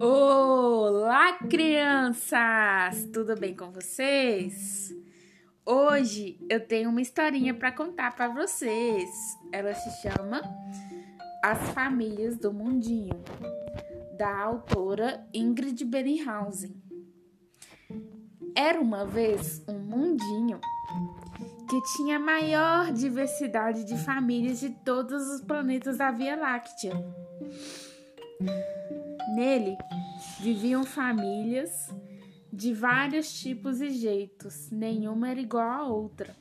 Olá, crianças! Tudo bem com vocês? Hoje eu tenho uma historinha para contar para vocês. Ela se chama As Famílias do Mundinho, da autora Ingrid Berinhausen. Era uma vez um mundinho que tinha a maior diversidade de famílias de todos os planetas da Via Láctea. Nele viviam famílias de vários tipos e jeitos, nenhuma era igual à outra.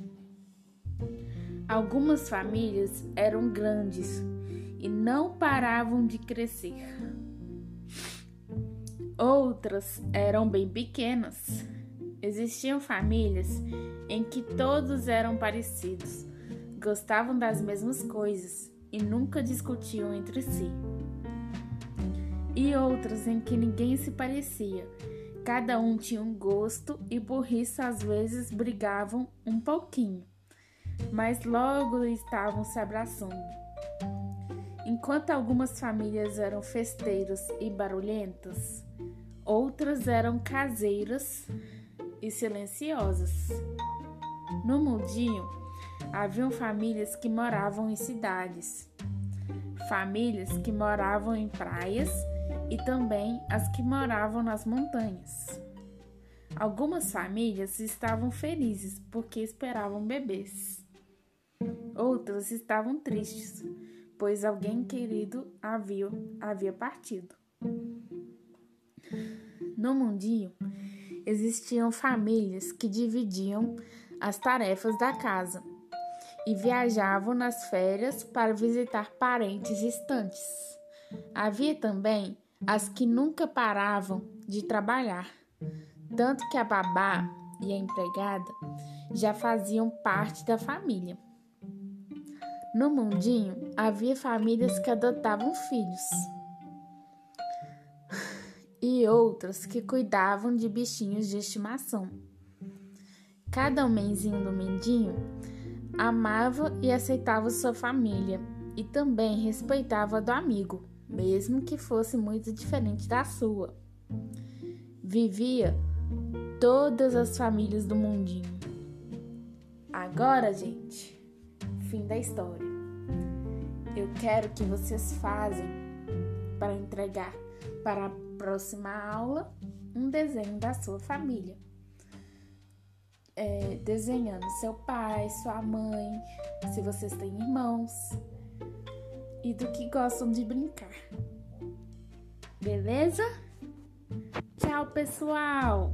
Algumas famílias eram grandes e não paravam de crescer. Outras eram bem pequenas. Existiam famílias em que todos eram parecidos, gostavam das mesmas coisas e nunca discutiam entre si e outras em que ninguém se parecia. Cada um tinha um gosto e isso às vezes brigavam um pouquinho, mas logo estavam se abraçando. Enquanto algumas famílias eram festeiras e barulhentas, outras eram caseiras e silenciosas. No mundinho, haviam famílias que moravam em cidades, famílias que moravam em praias e também as que moravam nas montanhas. Algumas famílias estavam felizes porque esperavam bebês. Outras estavam tristes, pois alguém querido havia, havia partido. No mundinho, existiam famílias que dividiam as tarefas da casa e viajavam nas férias para visitar parentes distantes. Havia também as que nunca paravam de trabalhar, tanto que a babá e a empregada já faziam parte da família. No mundinho havia famílias que adotavam filhos e outras que cuidavam de bichinhos de estimação. Cada homenzinho do mundinho amava e aceitava sua família e também respeitava a do amigo mesmo que fosse muito diferente da sua. Vivia todas as famílias do mundinho. Agora, gente, fim da história. Eu quero que vocês fazem para entregar para a próxima aula um desenho da sua família. É, desenhando seu pai, sua mãe, se vocês têm irmãos e do que gostam de brincar. Beleza? Tchau, pessoal!